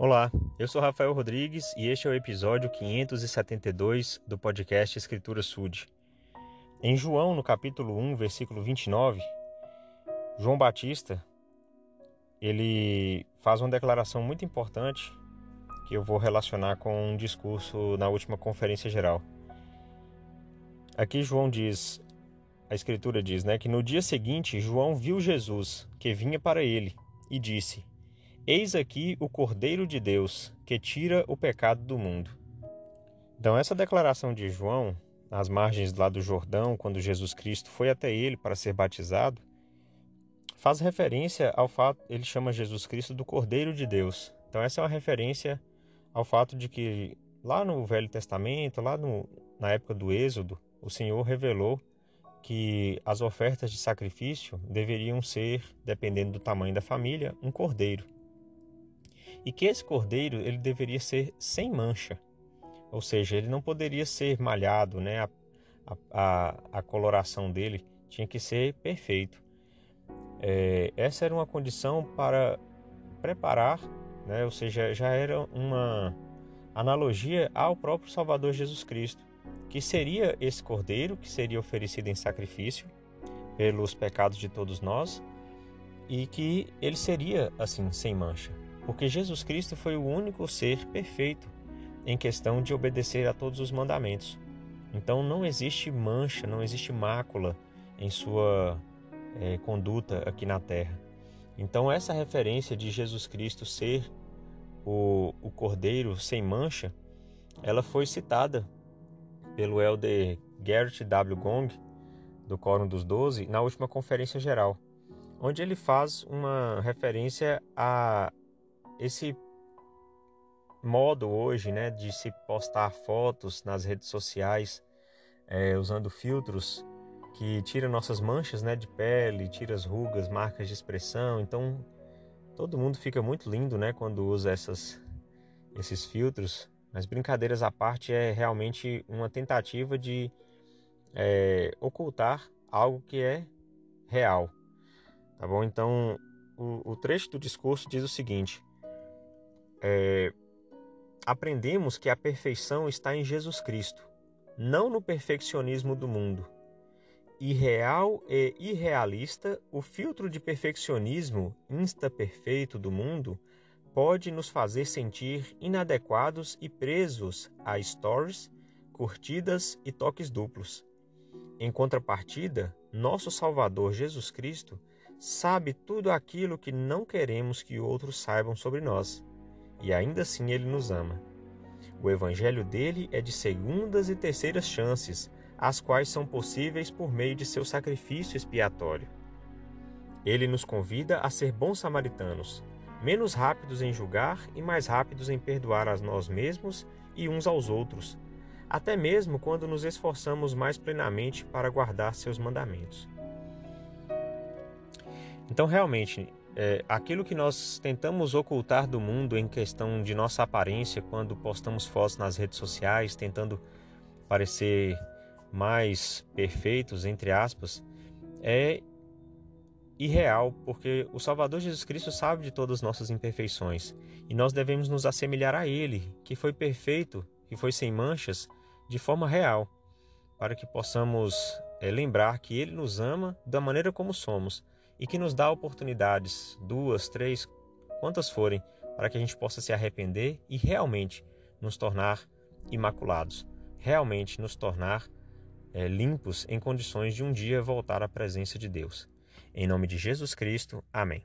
Olá, eu sou Rafael Rodrigues e este é o episódio 572 do podcast Escritura Sud. Em João, no capítulo 1, versículo 29, João Batista, ele faz uma declaração muito importante que eu vou relacionar com um discurso na última conferência geral. Aqui João diz, a escritura diz, né, que no dia seguinte João viu Jesus que vinha para ele e disse: Eis aqui o Cordeiro de Deus, que tira o pecado do mundo. Então, essa declaração de João, às margens lá do Jordão, quando Jesus Cristo foi até ele para ser batizado, faz referência ao fato, ele chama Jesus Cristo do Cordeiro de Deus. Então, essa é uma referência ao fato de que lá no Velho Testamento, lá no, na época do Êxodo, o Senhor revelou que as ofertas de sacrifício deveriam ser, dependendo do tamanho da família, um cordeiro e que esse cordeiro ele deveria ser sem mancha, ou seja, ele não poderia ser malhado, né? A, a, a coloração dele tinha que ser perfeito. É, essa era uma condição para preparar, né? ou seja, já era uma analogia ao próprio Salvador Jesus Cristo, que seria esse cordeiro que seria oferecido em sacrifício pelos pecados de todos nós e que ele seria assim sem mancha porque Jesus Cristo foi o único ser perfeito em questão de obedecer a todos os mandamentos. Então não existe mancha, não existe mácula em sua é, conduta aqui na terra. Então essa referência de Jesus Cristo ser o, o Cordeiro sem mancha, ela foi citada pelo elder Garrett W. Gong, do Quórum dos Doze, na última conferência geral, onde ele faz uma referência a esse modo hoje, né, de se postar fotos nas redes sociais é, usando filtros que tira nossas manchas, né, de pele, tira as rugas, marcas de expressão. Então, todo mundo fica muito lindo, né, quando usa essas esses filtros. Mas brincadeiras à parte, é realmente uma tentativa de é, ocultar algo que é real, tá bom? Então, o, o trecho do discurso diz o seguinte: é, aprendemos que a perfeição está em Jesus Cristo, não no perfeccionismo do mundo. Irreal e irrealista, o filtro de perfeccionismo insta-perfeito do mundo pode nos fazer sentir inadequados e presos a stories, curtidas e toques duplos. Em contrapartida, nosso Salvador Jesus Cristo sabe tudo aquilo que não queremos que outros saibam sobre nós e ainda assim ele nos ama. O evangelho dele é de segundas e terceiras chances, as quais são possíveis por meio de seu sacrifício expiatório. Ele nos convida a ser bons samaritanos, menos rápidos em julgar e mais rápidos em perdoar a nós mesmos e uns aos outros, até mesmo quando nos esforçamos mais plenamente para guardar seus mandamentos. Então, realmente, é, aquilo que nós tentamos ocultar do mundo em questão de nossa aparência quando postamos fotos nas redes sociais, tentando parecer mais perfeitos, entre aspas, é irreal, porque o Salvador Jesus Cristo sabe de todas as nossas imperfeições e nós devemos nos assemelhar a Ele, que foi perfeito, que foi sem manchas, de forma real, para que possamos é, lembrar que Ele nos ama da maneira como somos e que nos dá oportunidades, duas, três, quantas forem, para que a gente possa se arrepender e realmente nos tornar imaculados, realmente nos tornar é, limpos em condições de um dia voltar à presença de Deus. Em nome de Jesus Cristo, amém.